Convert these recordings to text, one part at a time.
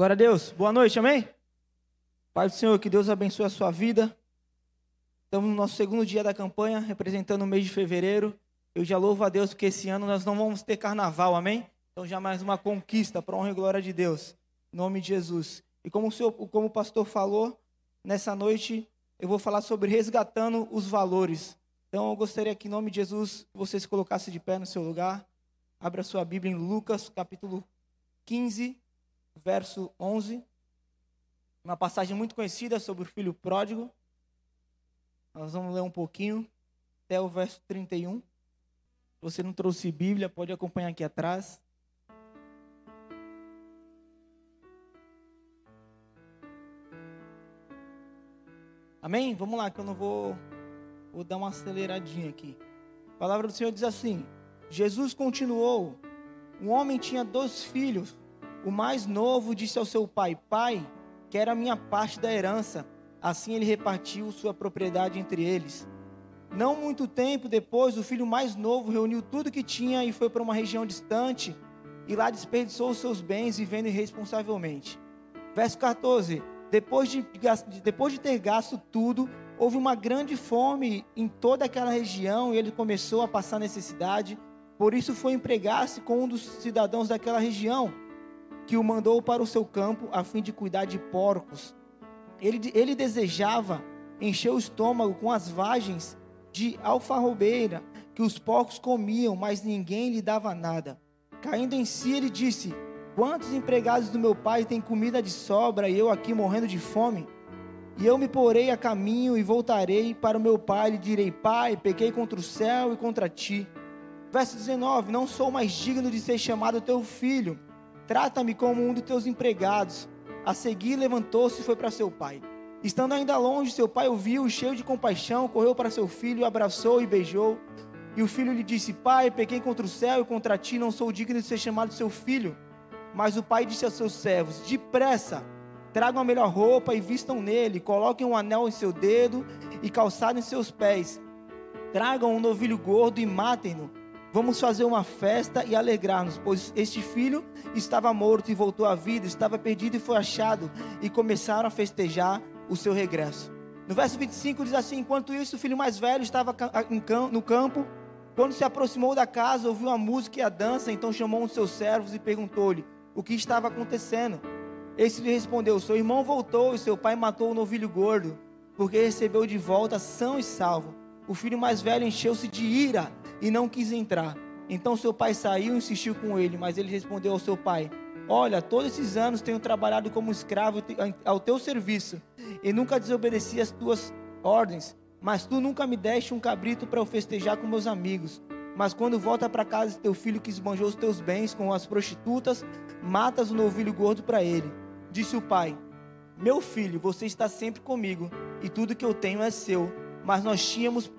Glória a Deus. Boa noite, amém? Pai do Senhor, que Deus abençoe a sua vida. Estamos no nosso segundo dia da campanha, representando o mês de fevereiro. Eu já louvo a Deus porque esse ano nós não vamos ter carnaval, amém? Então já mais uma conquista para honra e glória de Deus. Em nome de Jesus. E como o, senhor, como o pastor falou, nessa noite eu vou falar sobre resgatando os valores. Então eu gostaria que em nome de Jesus você se colocasse de pé no seu lugar. Abra sua Bíblia em Lucas, capítulo 15, verso 11. Uma passagem muito conhecida sobre o filho pródigo. Nós vamos ler um pouquinho até o verso 31. Se você não trouxe Bíblia, pode acompanhar aqui atrás. Amém? Vamos lá, que eu não vou, vou dar uma aceleradinha aqui. A palavra do Senhor diz assim: Jesus continuou. Um homem tinha dois filhos. O mais novo disse ao seu pai: Pai, quero a minha parte da herança. Assim ele repartiu sua propriedade entre eles. Não muito tempo depois, o filho mais novo reuniu tudo que tinha e foi para uma região distante e lá desperdiçou os seus bens vivendo irresponsavelmente. Verso 14: depois de, depois de ter gasto tudo, houve uma grande fome em toda aquela região e ele começou a passar necessidade. Por isso foi empregar-se com um dos cidadãos daquela região, que o mandou para o seu campo a fim de cuidar de porcos. Ele, ele desejava encher o estômago com as vagens de alfarrobeira que os porcos comiam, mas ninguém lhe dava nada. Caindo em si, ele disse: Quantos empregados do meu pai têm comida de sobra e eu aqui morrendo de fome? E eu me porei a caminho e voltarei para o meu pai e direi: Pai, pequei contra o céu e contra ti. Verso 19: Não sou mais digno de ser chamado teu filho. Trata-me como um dos teus empregados. A seguir levantou-se e foi para seu pai. Estando ainda longe, seu pai o viu, cheio de compaixão, correu para seu filho, abraçou e beijou. E o filho lhe disse: Pai, pequei contra o céu e contra ti, não sou digno de ser chamado seu filho. Mas o pai disse a seus servos: Depressa, tragam a melhor roupa e vistam nele, coloquem um anel em seu dedo e calçado em seus pés. Tragam um novilho gordo e matem-no. Vamos fazer uma festa e alegrar-nos, pois este filho estava morto e voltou à vida, estava perdido e foi achado, e começaram a festejar o seu regresso. No verso 25 diz assim: Enquanto isso, o filho mais velho estava no campo. Quando se aproximou da casa, ouviu a música e a dança, então chamou um de seus servos e perguntou-lhe: o que estava acontecendo. Esse lhe respondeu: Seu irmão voltou e seu pai matou o novilho gordo, porque recebeu de volta são e salvo. O filho mais velho encheu-se de ira e não quis entrar. Então seu pai saiu e insistiu com ele, mas ele respondeu ao seu pai: Olha, todos esses anos tenho trabalhado como escravo ao teu serviço e nunca desobedeci as tuas ordens, mas tu nunca me deste um cabrito para eu festejar com meus amigos. Mas quando volta para casa teu filho que esbanjou os teus bens com as prostitutas, matas o novilho gordo para ele. Disse o pai: Meu filho, você está sempre comigo e tudo que eu tenho é seu. Mas nós tínhamos,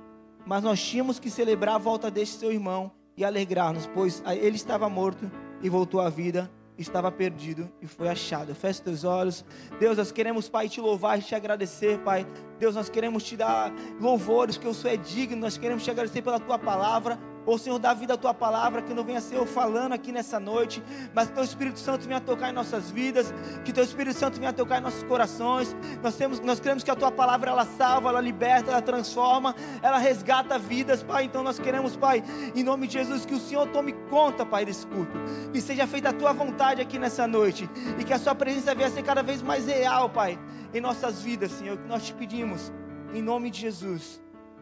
mas nós tínhamos que celebrar a volta deste seu irmão e alegrar-nos, pois ele estava morto e voltou à vida estava perdido e foi achado. Feche teus olhos. Deus, nós queremos, Pai, te louvar e te agradecer, Pai. Deus, nós queremos te dar louvores, que o Senhor é digno. Nós queremos te agradecer pela tua palavra. Ô Senhor, dá vida à tua palavra, que não venha ser eu falando aqui nessa noite, mas que teu Espírito Santo venha tocar em nossas vidas, que teu Espírito Santo venha tocar em nossos corações. Nós temos, nós queremos que a tua palavra ela salva, ela liberta, ela transforma, ela resgata vidas, Pai. Então nós queremos, Pai, em nome de Jesus, que o Senhor tome conta, Pai, desse culto. Que seja feita a tua vontade aqui nessa noite e que a sua presença venha ser cada vez mais real, Pai, em nossas vidas, Senhor. Que nós te pedimos em nome de Jesus.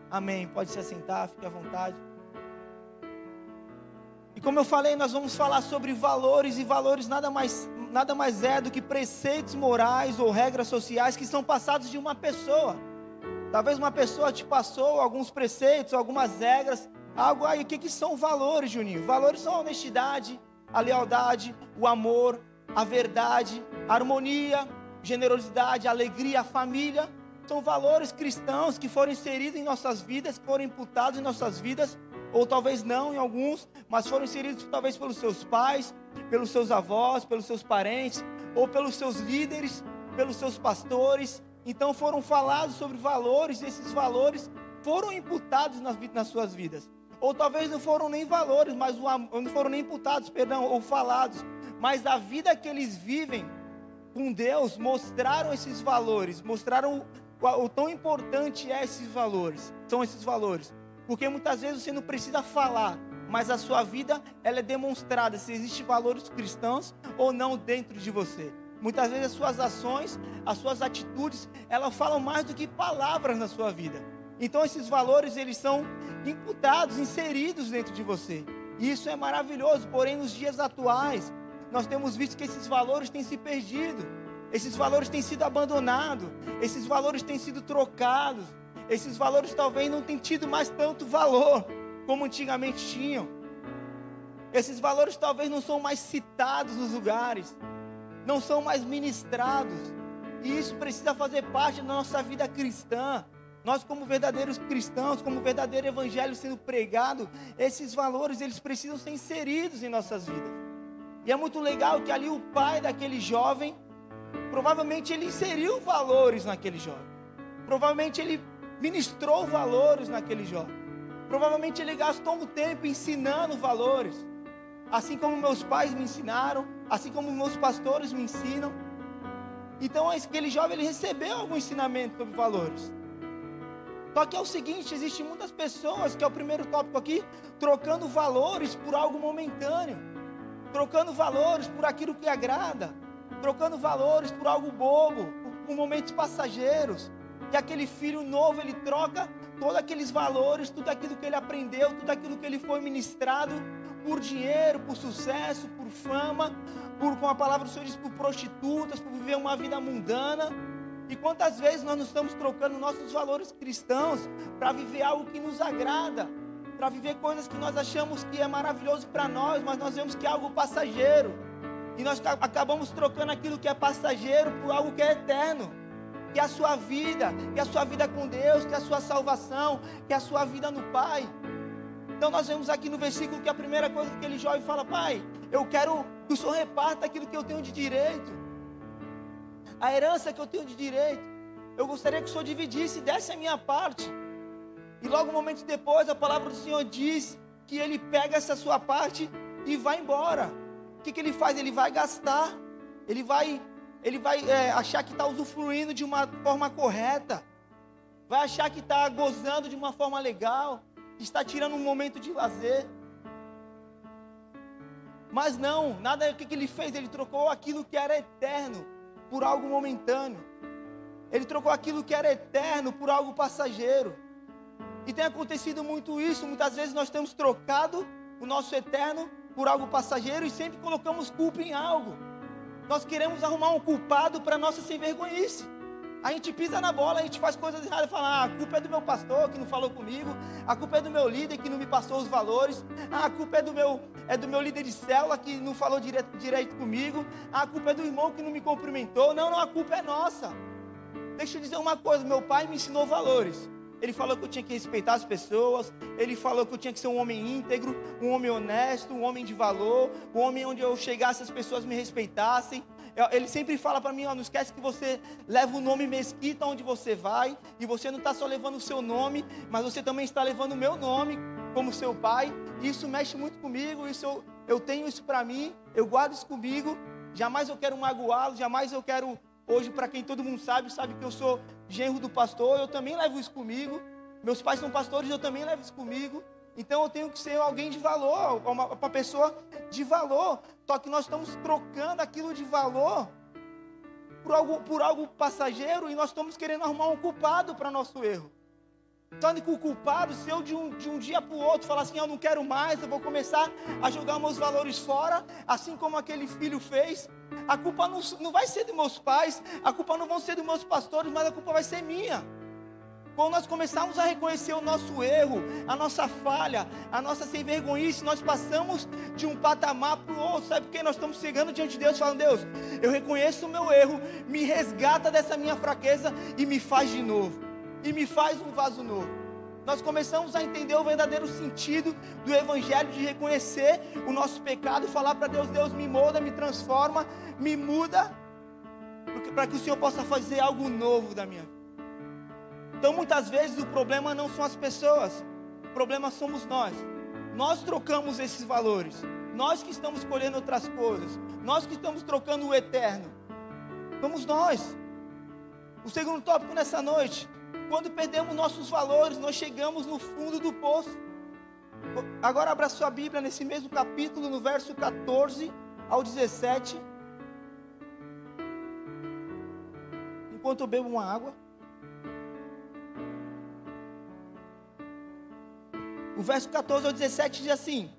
Amém. Pode se assentar, fique à vontade. E como eu falei, nós vamos falar sobre valores, e valores nada mais, nada mais é do que preceitos morais ou regras sociais que são passados de uma pessoa. Talvez uma pessoa te passou alguns preceitos, algumas regras, algo aí. O que, que são valores, Juninho? Valores são a honestidade, a lealdade, o amor, a verdade, a harmonia, generosidade, a alegria, a família. São valores cristãos que foram inseridos em nossas vidas, foram imputados em nossas vidas ou talvez não em alguns, mas foram inseridos talvez pelos seus pais, pelos seus avós, pelos seus parentes, ou pelos seus líderes, pelos seus pastores. Então foram falados sobre valores, e esses valores foram imputados nas, nas suas vidas. Ou talvez não foram nem valores, mas o, não foram nem imputados, perdão, ou falados, mas a vida que eles vivem com Deus mostraram esses valores, mostraram o, o, tão importante é esses valores, são esses valores. Porque muitas vezes você não precisa falar, mas a sua vida ela é demonstrada se existem valores cristãos ou não dentro de você. Muitas vezes as suas ações, as suas atitudes, elas falam mais do que palavras na sua vida. Então esses valores eles são imputados, inseridos dentro de você. E isso é maravilhoso, porém nos dias atuais, nós temos visto que esses valores têm se perdido. Esses valores têm sido abandonados, esses valores têm sido trocados. Esses valores talvez não tenham tido mais tanto valor como antigamente tinham. Esses valores talvez não são mais citados nos lugares, não são mais ministrados. E isso precisa fazer parte da nossa vida cristã. Nós, como verdadeiros cristãos, como verdadeiro evangelho sendo pregado, esses valores eles precisam ser inseridos em nossas vidas. E é muito legal que ali o pai daquele jovem, provavelmente ele inseriu valores naquele jovem. Provavelmente ele ministrou valores naquele jovem. Provavelmente ele gastou um tempo ensinando valores. Assim como meus pais me ensinaram, assim como meus pastores me ensinam. Então aquele jovem ele recebeu algum ensinamento sobre valores. Só que é o seguinte, existem muitas pessoas, que é o primeiro tópico aqui, trocando valores por algo momentâneo, trocando valores por aquilo que agrada, trocando valores por algo bobo, por, por momentos passageiros. E aquele filho novo, ele troca todos aqueles valores, tudo aquilo que ele aprendeu, tudo aquilo que ele foi ministrado por dinheiro, por sucesso, por fama, por, com a palavra do Senhor diz, por prostitutas, por viver uma vida mundana. E quantas vezes nós não estamos trocando nossos valores cristãos para viver algo que nos agrada, para viver coisas que nós achamos que é maravilhoso para nós, mas nós vemos que é algo passageiro. E nós acabamos trocando aquilo que é passageiro por algo que é eterno que a sua vida, que a sua vida com Deus, que a sua salvação, que a sua vida no Pai. Então nós vemos aqui no versículo que a primeira coisa que aquele jovem fala, Pai, eu quero que o Senhor reparta aquilo que eu tenho de direito. A herança que eu tenho de direito. Eu gostaria que o Senhor dividisse, desse a minha parte. E logo um momento depois, a palavra do Senhor diz que ele pega essa sua parte e vai embora. O que, que ele faz? Ele vai gastar, ele vai ele vai é, achar que está usufruindo de uma forma correta, vai achar que está gozando de uma forma legal, está tirando um momento de lazer. Mas não, nada o que, que ele fez, ele trocou aquilo que era eterno por algo momentâneo. Ele trocou aquilo que era eterno por algo passageiro. E tem acontecido muito isso, muitas vezes nós temos trocado o nosso eterno por algo passageiro e sempre colocamos culpa em algo. Nós queremos arrumar um culpado para nossa sem vergonhice. A gente pisa na bola, a gente faz coisas erradas e fala: ah, a culpa é do meu pastor que não falou comigo, a culpa é do meu líder que não me passou os valores, ah, a culpa é do meu, é do meu líder de célula que não falou direito, direito comigo, ah, a culpa é do irmão que não me cumprimentou. Não, não, a culpa é nossa. Deixa eu dizer uma coisa: meu pai me ensinou valores. Ele falou que eu tinha que respeitar as pessoas. Ele falou que eu tinha que ser um homem íntegro, um homem honesto, um homem de valor, um homem onde eu chegasse as pessoas me respeitassem. Ele sempre fala para mim: ó, não esquece que você leva o nome mesquita onde você vai, e você não está só levando o seu nome, mas você também está levando o meu nome como seu pai. Isso mexe muito comigo. Isso eu, eu tenho isso para mim, eu guardo isso comigo. Jamais eu quero magoá-lo, jamais eu quero Hoje, para quem todo mundo sabe, sabe que eu sou genro do pastor, eu também levo isso comigo. Meus pais são pastores, eu também levo isso comigo. Então eu tenho que ser alguém de valor, uma, uma pessoa de valor. Só que nós estamos trocando aquilo de valor por algo, por algo passageiro e nós estamos querendo arrumar um culpado para nosso erro. O culpado, se eu de um, de um dia para o outro falar assim, eu não quero mais, eu vou começar a jogar meus valores fora, assim como aquele filho fez, a culpa não, não vai ser dos meus pais, a culpa não vai ser dos meus pastores, mas a culpa vai ser minha. Quando nós começarmos a reconhecer o nosso erro, a nossa falha, a nossa sem vergonhice, nós passamos de um patamar para o outro. Sabe por quê? Nós estamos chegando diante de Deus falando: Deus, eu reconheço o meu erro, me resgata dessa minha fraqueza e me faz de novo. E me faz um vaso novo nós começamos a entender o verdadeiro sentido do Evangelho, de reconhecer o nosso pecado, falar para Deus: Deus me molda, me transforma, me muda, para que o Senhor possa fazer algo novo da minha vida. Então, muitas vezes, o problema não são as pessoas, o problema somos nós. Nós trocamos esses valores, nós que estamos escolhendo outras coisas, nós que estamos trocando o eterno. somos nós. O segundo tópico nessa noite, quando perdemos nossos valores, nós chegamos no fundo do poço. Agora abra sua Bíblia nesse mesmo capítulo, no verso 14 ao 17. Enquanto eu bebo uma água. O verso 14 ao 17 diz assim: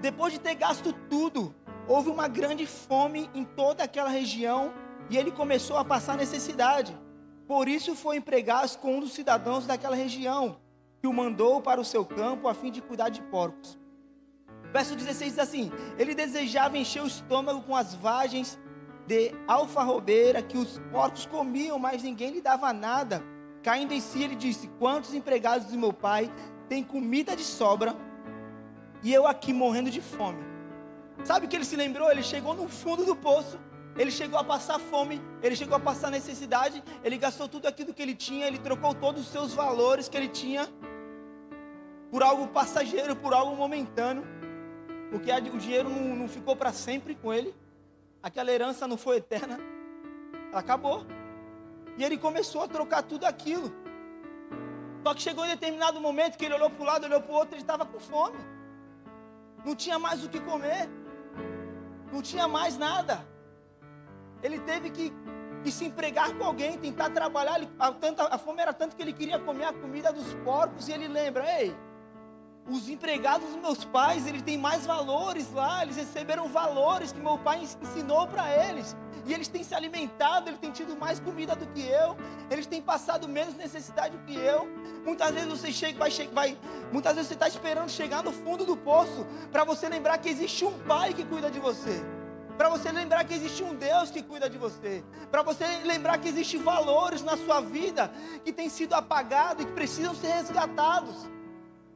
Depois de ter gasto tudo, houve uma grande fome em toda aquela região e ele começou a passar necessidade. Por isso foi empregado com um dos cidadãos daquela região, que o mandou para o seu campo a fim de cuidar de porcos. Verso 16 diz assim: Ele desejava encher o estômago com as vagens de alfarrobeira que os porcos comiam, mas ninguém lhe dava nada. Caindo em si, ele disse: Quantos empregados do meu pai têm comida de sobra e eu aqui morrendo de fome? Sabe o que ele se lembrou? Ele chegou no fundo do poço ele chegou a passar fome, ele chegou a passar necessidade, ele gastou tudo aquilo que ele tinha, ele trocou todos os seus valores que ele tinha por algo passageiro, por algo momentâneo, porque o dinheiro não, não ficou para sempre com ele, aquela herança não foi eterna, ela acabou. E ele começou a trocar tudo aquilo. Só que chegou em determinado momento que ele olhou para um lado, olhou para o outro, ele estava com fome. Não tinha mais o que comer. Não tinha mais nada ele teve que, que se empregar com alguém, tentar trabalhar. Ele, a, tanta, a fome era tanto que ele queria comer a comida dos porcos. E ele lembra: ei, os empregados dos meus pais, eles têm mais valores lá, eles receberam valores que meu pai ensinou para eles. E eles têm se alimentado, eles têm tido mais comida do que eu, eles têm passado menos necessidade do que eu. Muitas vezes você chega, vai, vai muitas vezes você está esperando chegar no fundo do poço para você lembrar que existe um pai que cuida de você. Para você lembrar que existe um Deus que cuida de você. Para você lembrar que existem valores na sua vida que têm sido apagados e que precisam ser resgatados.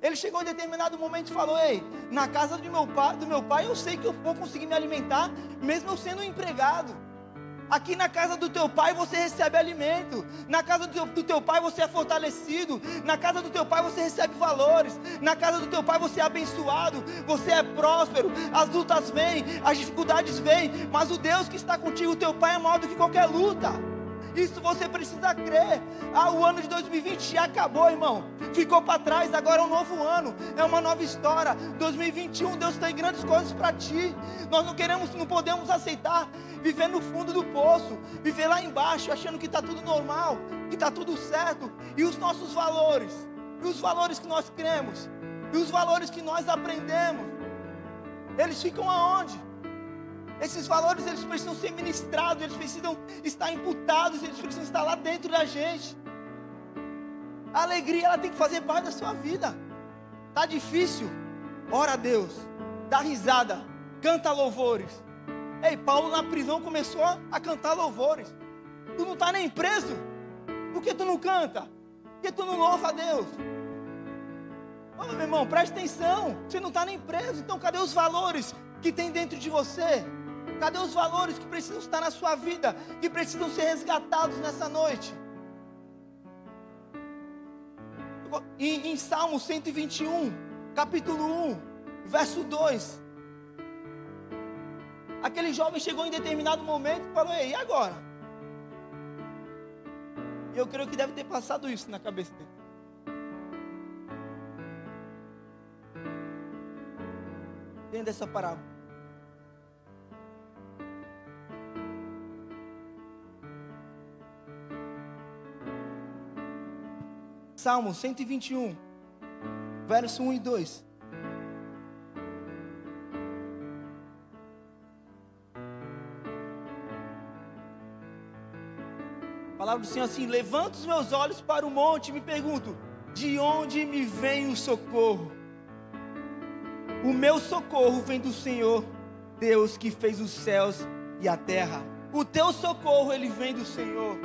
Ele chegou em determinado momento e falou: Ei, na casa do meu pai, do meu pai eu sei que eu vou conseguir me alimentar, mesmo eu sendo um empregado. Aqui na casa do teu pai você recebe alimento. Na casa do teu, do teu, pai você é fortalecido. Na casa do teu pai você recebe valores. Na casa do teu pai você é abençoado. Você é próspero. As lutas vêm, as dificuldades vêm. Mas o Deus que está contigo, o teu pai é maior do que qualquer luta. Isso você precisa crer. Ah, o ano de 2020 já acabou, irmão. Ficou para trás, agora é um novo ano. É uma nova história. 2021, Deus tem grandes coisas para ti. Nós não queremos, não podemos aceitar viver no fundo do poço, viver lá embaixo, achando que está tudo normal, que está tudo certo. E os nossos valores, e os valores que nós cremos, e os valores que nós aprendemos, eles ficam aonde? Esses valores eles precisam ser ministrados, eles precisam estar imputados, eles precisam estar lá dentro da gente. A alegria ela tem que fazer parte da sua vida. Tá difícil? Ora a Deus, dá risada, canta louvores. Ei, Paulo na prisão começou a cantar louvores. Tu não está nem preso. Por que tu não canta? Por que tu não louva a Deus? Ô meu irmão, preste atenção. Você não está nem preso. Então cadê os valores que tem dentro de você? Cadê os valores que precisam estar na sua vida, que precisam ser resgatados nessa noite? Em, em Salmo 121, capítulo 1, verso 2. Aquele jovem chegou em determinado momento e falou: Ei, e agora? E eu creio que deve ter passado isso na cabeça dele. Dentro dessa parábola. Salmo 121, verso 1 e 2. A palavra do Senhor assim: Levanto os meus olhos para o monte e me pergunto: De onde me vem o socorro? O meu socorro vem do Senhor, Deus que fez os céus e a terra. O teu socorro ele vem do Senhor.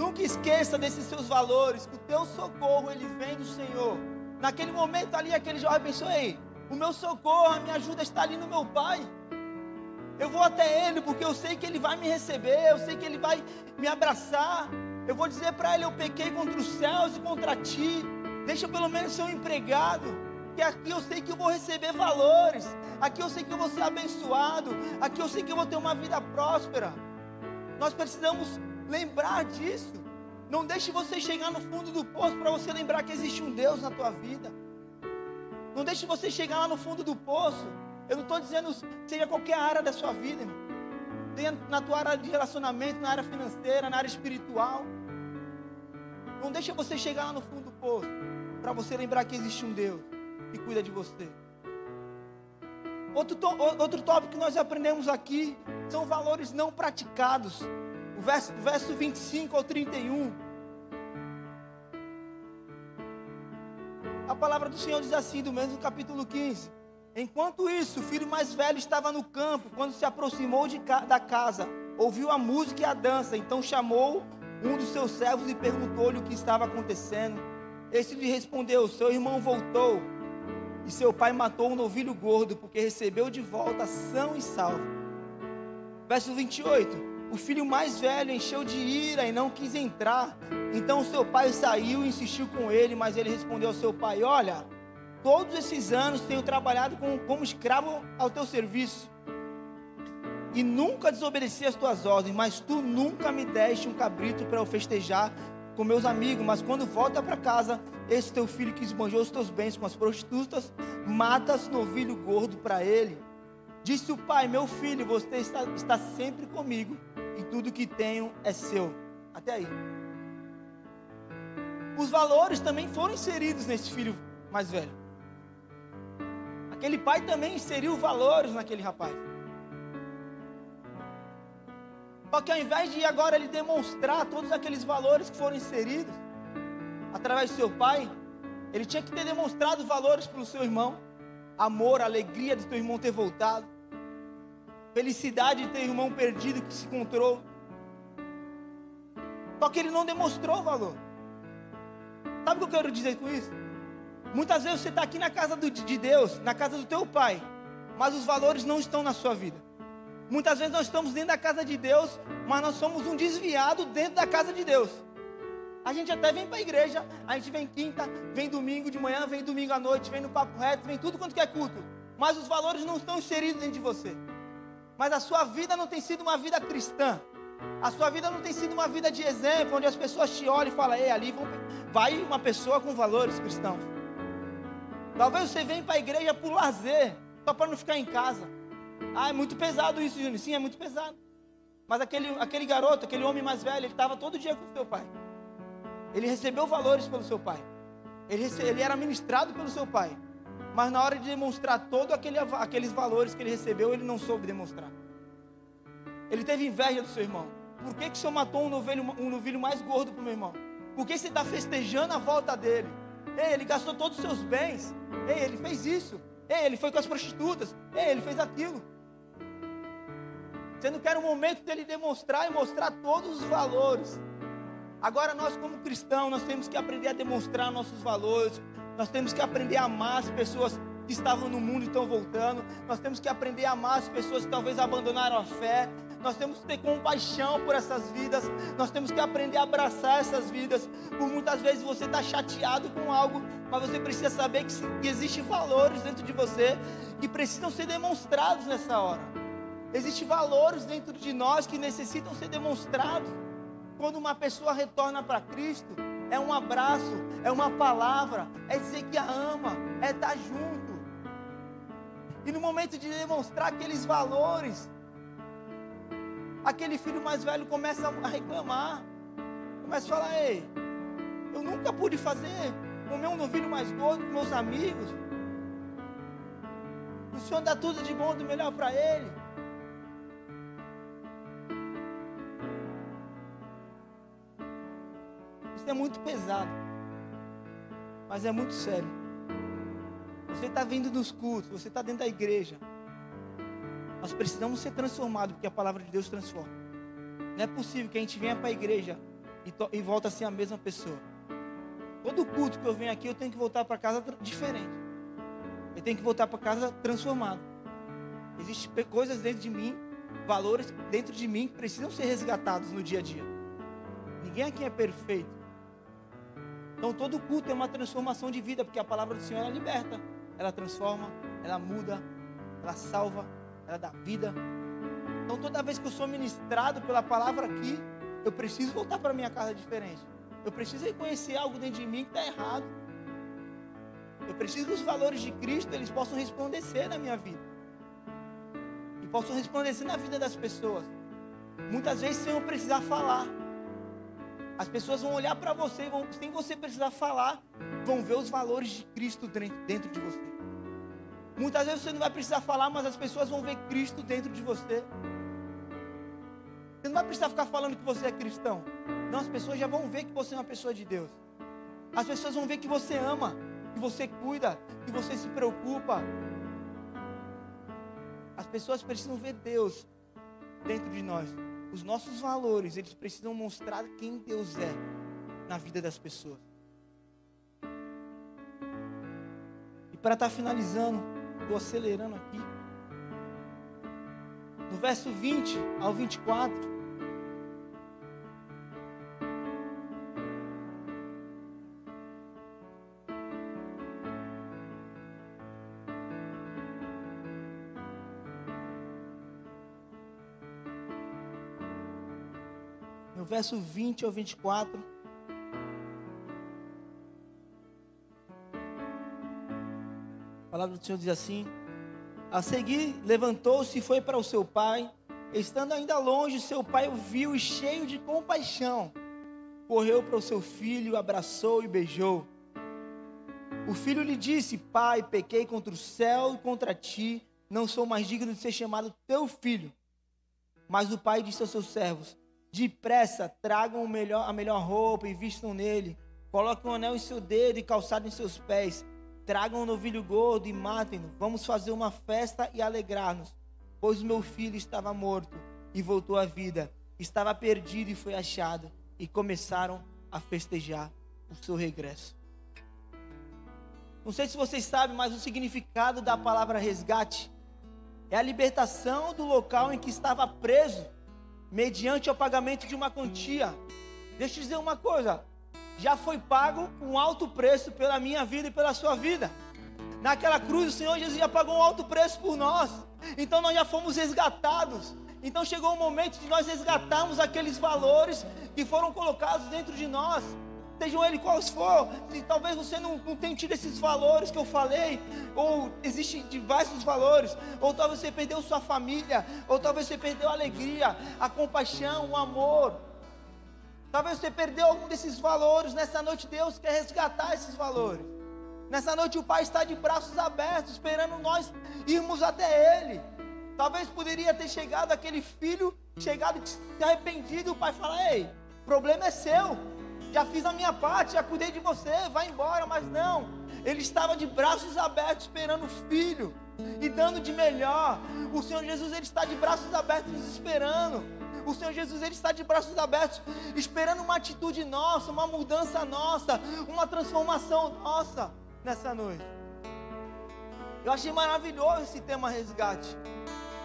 Nunca esqueça desses seus valores, o teu socorro ele vem do Senhor. Naquele momento ali, aquele jovem pensou: Ei, o meu socorro, a minha ajuda está ali no meu Pai. Eu vou até Ele porque eu sei que Ele vai me receber, eu sei que Ele vai me abraçar. Eu vou dizer para Ele: Eu pequei contra os céus e contra ti. Deixa pelo menos ser um empregado. Que aqui eu sei que eu vou receber valores. Aqui eu sei que eu vou ser abençoado. Aqui eu sei que eu vou ter uma vida próspera. Nós precisamos lembrar disso. Não deixe você chegar no fundo do poço para você lembrar que existe um Deus na tua vida. Não deixe você chegar lá no fundo do poço. Eu não estou dizendo seja qualquer área da sua vida, irmão. Na tua área de relacionamento, na área financeira, na área espiritual. Não deixe você chegar lá no fundo do poço para você lembrar que existe um Deus que cuida de você. Outro, outro tópico que nós aprendemos aqui são valores não praticados. O verso, verso 25 ao 31. A palavra do Senhor diz assim, do mesmo capítulo 15. Enquanto isso, o filho mais velho estava no campo, quando se aproximou de, da casa, ouviu a música e a dança, então chamou um dos seus servos e perguntou-lhe o que estava acontecendo. Esse lhe respondeu: Seu irmão voltou e seu pai matou um novilho gordo, porque recebeu de volta são e salvo. Verso 28. O filho mais velho encheu de ira e não quis entrar. Então seu pai saiu e insistiu com ele, mas ele respondeu ao seu pai: Olha, todos esses anos tenho trabalhado como, como escravo ao teu serviço. E nunca desobedeci as tuas ordens, mas tu nunca me deste um cabrito para eu festejar com meus amigos, mas quando volta para casa, esse teu filho que esbanjou os teus bens com as prostitutas, matas novilho gordo para ele. Disse o pai: Meu filho, você está, está sempre comigo, e tudo que tenho é seu. Até aí. Os valores também foram inseridos nesse filho mais velho. Aquele pai também inseriu valores naquele rapaz. Só que ao invés de agora ele demonstrar todos aqueles valores que foram inseridos através do seu pai, ele tinha que ter demonstrado valores para o seu irmão. Amor, alegria de teu irmão ter voltado. Felicidade de ter irmão perdido que se encontrou. Só que ele não demonstrou valor. Sabe o que eu quero dizer com isso? Muitas vezes você está aqui na casa do, de Deus, na casa do teu pai, mas os valores não estão na sua vida. Muitas vezes nós estamos dentro da casa de Deus, mas nós somos um desviado dentro da casa de Deus. A gente até vem para a igreja, a gente vem quinta, vem domingo de manhã, vem domingo à noite, vem no papo reto, vem tudo quanto é culto. Mas os valores não estão inseridos dentro de você. Mas a sua vida não tem sido uma vida cristã. A sua vida não tem sido uma vida de exemplo, onde as pessoas te olham e falam, ei, ali vai uma pessoa com valores cristãos. Talvez você venha para a igreja por lazer, só para não ficar em casa. Ah, é muito pesado isso, Júnior. Sim, é muito pesado. Mas aquele, aquele garoto, aquele homem mais velho, ele estava todo dia com o seu pai. Ele recebeu valores pelo seu pai. Ele, ele era ministrado pelo seu pai. Mas na hora de demonstrar todos aquele, aqueles valores que ele recebeu, ele não soube demonstrar. Ele teve inveja do seu irmão. Por que, que o senhor matou um novilho, um novilho mais gordo para o meu irmão? Por que você está festejando a volta dele? Ei, ele gastou todos os seus bens. Ei, ele fez isso. Ei, ele foi com as prostitutas. Ei, ele fez aquilo. Sendo que era o momento dele demonstrar e mostrar todos os valores. Agora nós como cristãos, nós temos que aprender a demonstrar nossos valores. Nós temos que aprender a amar as pessoas que estavam no mundo e estão voltando. Nós temos que aprender a amar as pessoas que talvez abandonaram a fé. Nós temos que ter compaixão por essas vidas. Nós temos que aprender a abraçar essas vidas. Por muitas vezes você está chateado com algo, mas você precisa saber que, que existem valores dentro de você que precisam ser demonstrados nessa hora. Existem valores dentro de nós que necessitam ser demonstrados. Quando uma pessoa retorna para Cristo, é um abraço, é uma palavra, é dizer que a ama, é estar junto. E no momento de demonstrar aqueles valores, aquele filho mais velho começa a reclamar, começa a falar: Ei, eu nunca pude fazer comer um novilho mais gordo com meus amigos. O Senhor dá tudo de bom, do melhor para ele. Isso é muito pesado, mas é muito sério. Você está vindo nos cultos, você está dentro da igreja. Nós precisamos ser transformados, porque a palavra de Deus transforma. Não é possível que a gente venha para a igreja e, e volta a ser a mesma pessoa. Todo culto que eu venho aqui, eu tenho que voltar para casa diferente. Eu tenho que voltar para casa transformado. Existem coisas dentro de mim, valores dentro de mim que precisam ser resgatados no dia a dia. Ninguém aqui é perfeito. Então todo culto é uma transformação de vida, porque a palavra do Senhor ela liberta, ela transforma, ela muda, ela salva, ela dá vida. Então toda vez que eu sou ministrado pela palavra aqui, eu preciso voltar para minha casa diferente. Eu preciso reconhecer algo dentro de mim que está errado. Eu preciso que os valores de Cristo eles possam resplandecer na minha vida. E possam resplandecer na vida das pessoas. Muitas vezes sem eu precisar falar. As pessoas vão olhar para você, vão, sem você precisar falar, vão ver os valores de Cristo dentro de você. Muitas vezes você não vai precisar falar, mas as pessoas vão ver Cristo dentro de você. Você não vai precisar ficar falando que você é cristão. Não, as pessoas já vão ver que você é uma pessoa de Deus. As pessoas vão ver que você ama, que você cuida, que você se preocupa. As pessoas precisam ver Deus dentro de nós. Os nossos valores, eles precisam mostrar quem Deus é na vida das pessoas. E para estar tá finalizando, estou acelerando aqui. No verso 20 ao 24. Verso 20 ao 24. A palavra do Senhor diz assim: A seguir, levantou-se e foi para o seu pai. Estando ainda longe, seu pai o viu e, cheio de compaixão, correu para o seu filho, abraçou e beijou. O filho lhe disse: Pai, pequei contra o céu e contra ti, não sou mais digno de ser chamado teu filho. Mas o pai disse aos seus servos: Depressa, tragam melhor, a melhor roupa e vistam nele. Coloquem um anel em seu dedo e calçado em seus pés. Tragam um novilho gordo e matem-no. Vamos fazer uma festa e alegrar-nos. Pois meu filho estava morto e voltou à vida. Estava perdido e foi achado. E começaram a festejar o seu regresso. Não sei se vocês sabem, mas o significado da palavra resgate é a libertação do local em que estava preso mediante o pagamento de uma quantia. Deixa eu dizer uma coisa: já foi pago um alto preço pela minha vida e pela sua vida. Naquela cruz, o Senhor Jesus já pagou um alto preço por nós. Então nós já fomos resgatados. Então chegou o momento de nós resgatarmos aqueles valores que foram colocados dentro de nós sejam eles quais for, se talvez você não, não tenha tido esses valores que eu falei, ou existem diversos valores, ou talvez você perdeu sua família, ou talvez você perdeu a alegria, a compaixão, o amor. Talvez você perdeu algum desses valores. Nessa noite, Deus quer resgatar esses valores. Nessa noite, o Pai está de braços abertos, esperando nós irmos até Ele. Talvez poderia ter chegado aquele filho, chegado se arrependido, o pai falar: Ei, problema é seu já fiz a minha parte, já cuidei de você, vai embora, mas não. Ele estava de braços abertos esperando o filho e dando de melhor. O Senhor Jesus ele está de braços abertos esperando. O Senhor Jesus ele está de braços abertos esperando uma atitude nossa, uma mudança nossa, uma transformação nossa nessa noite. Eu achei maravilhoso esse tema resgate.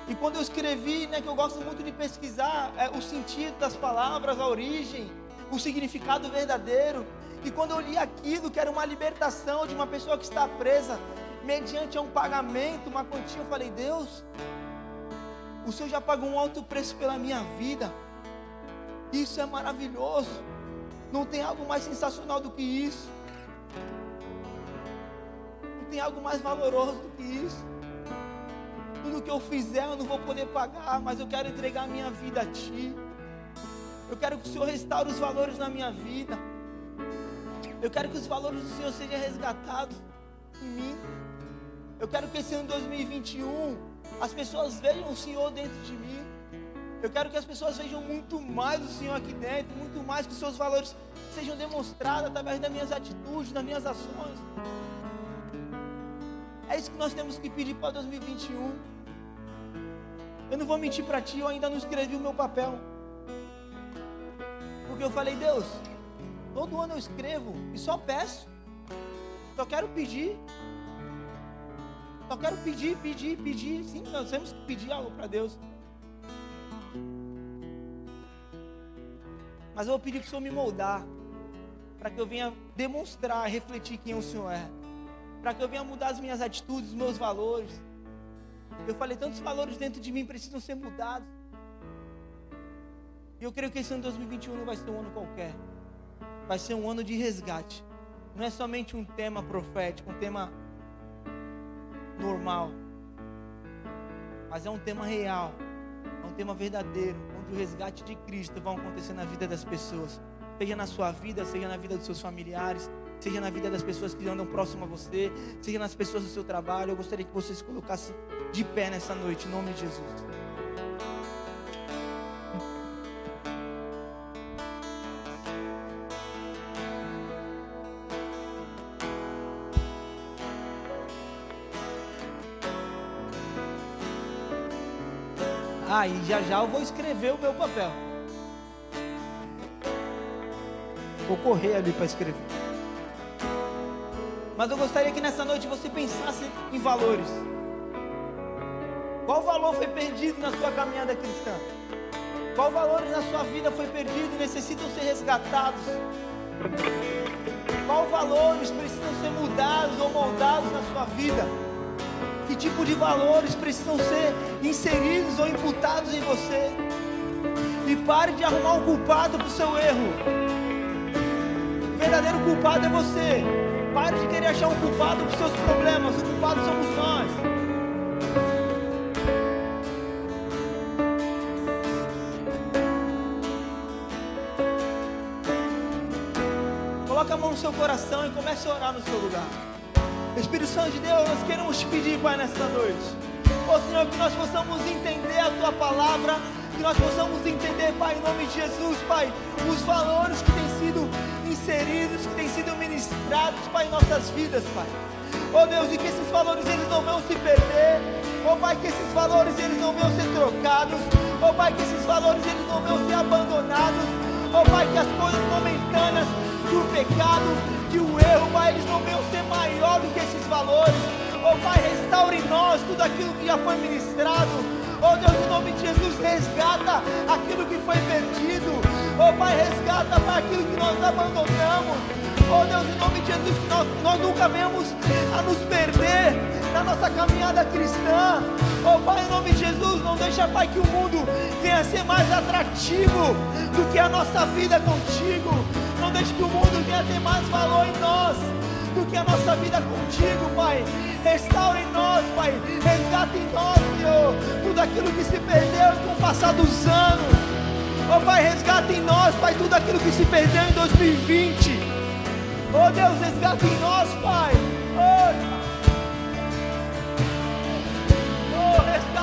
E quando eu escrevi, né, que eu gosto muito de pesquisar é, o sentido das palavras, a origem, o significado verdadeiro. E quando eu li aquilo, que era uma libertação de uma pessoa que está presa, mediante um pagamento, uma quantia, eu falei: Deus, o Senhor já pagou um alto preço pela minha vida. Isso é maravilhoso. Não tem algo mais sensacional do que isso. Não tem algo mais valoroso do que isso. Tudo que eu fizer eu não vou poder pagar, mas eu quero entregar minha vida a Ti. Eu quero que o Senhor restaure os valores na minha vida. Eu quero que os valores do Senhor sejam resgatados em mim. Eu quero que esse ano 2021 as pessoas vejam o Senhor dentro de mim. Eu quero que as pessoas vejam muito mais o Senhor aqui dentro, muito mais que os seus valores sejam demonstrados através das minhas atitudes, das minhas ações. É isso que nós temos que pedir para 2021. Eu não vou mentir para ti, eu ainda não escrevi o meu papel. Porque eu falei, Deus, todo ano eu escrevo e só peço. Só quero pedir. Só quero pedir, pedir, pedir. Sim, nós temos que pedir algo para Deus. Mas eu vou pedir para o Senhor me moldar. Para que eu venha demonstrar, refletir quem o Senhor é. Para que eu venha mudar as minhas atitudes, os meus valores. Eu falei, tantos valores dentro de mim precisam ser mudados. E eu creio que esse ano 2021 não vai ser um ano qualquer. Vai ser um ano de resgate. Não é somente um tema profético, um tema normal. Mas é um tema real. É um tema verdadeiro. Onde o resgate de Cristo vai acontecer na vida das pessoas. Seja na sua vida, seja na vida dos seus familiares, seja na vida das pessoas que andam próximo a você, seja nas pessoas do seu trabalho. Eu gostaria que você se colocasse de pé nessa noite, em nome de Jesus. E já já eu vou escrever o meu papel. Vou correr ali para escrever. Mas eu gostaria que nessa noite você pensasse em valores. Qual valor foi perdido na sua caminhada cristã? Qual valores na sua vida foi perdido e necessitam ser resgatados? Qual valores precisam ser mudados ou moldados na sua vida? Que tipo de valores precisam ser inseridos ou imputados em você? E pare de arrumar um culpado para o seu erro. O verdadeiro culpado é você. Pare de querer achar um culpado para os seus problemas. O culpado somos nós. Coloque a mão no seu coração e comece a orar no seu lugar. Espírito Santo de Deus, nós queremos pedir, Pai, nesta noite. Ó Senhor, que nós possamos entender a Tua palavra, que nós possamos entender, Pai, em nome de Jesus, Pai, os valores que têm sido inseridos, que têm sido ministrados, Pai, em nossas vidas, Pai. Ó Deus, e que esses valores eles não vão se perder. Ó Pai, que esses valores eles não vão ser trocados. Ó Pai, que esses valores eles não vão ser abandonados. Ó Pai, que as coisas momentâneas, o pecado, o erro, Pai, eles não venham ser maior do que esses valores. Oh Pai, restaure em nós tudo aquilo que já foi ministrado. Oh Deus, em nome de Jesus, resgata aquilo que foi perdido. Oh Pai, resgata Pai, aquilo que nós abandonamos. Oh Deus, em nome de Jesus, que nós, nós nunca venhamos a nos perder na nossa caminhada cristã. Oh Pai, em nome de Jesus, não deixa, Pai, que o mundo venha ser mais atrativo do que a nossa vida contigo. Deixe que o mundo venha ter mais valor em nós do que a nossa vida contigo, Pai. Restaura em nós, Pai. Resgata em nós, Senhor, tudo aquilo que se perdeu com o passar dos anos. Oh, Pai, resgata em nós, Pai, tudo aquilo que se perdeu em 2020. Oh, Deus, resgata em nós, Pai. Oh, oh.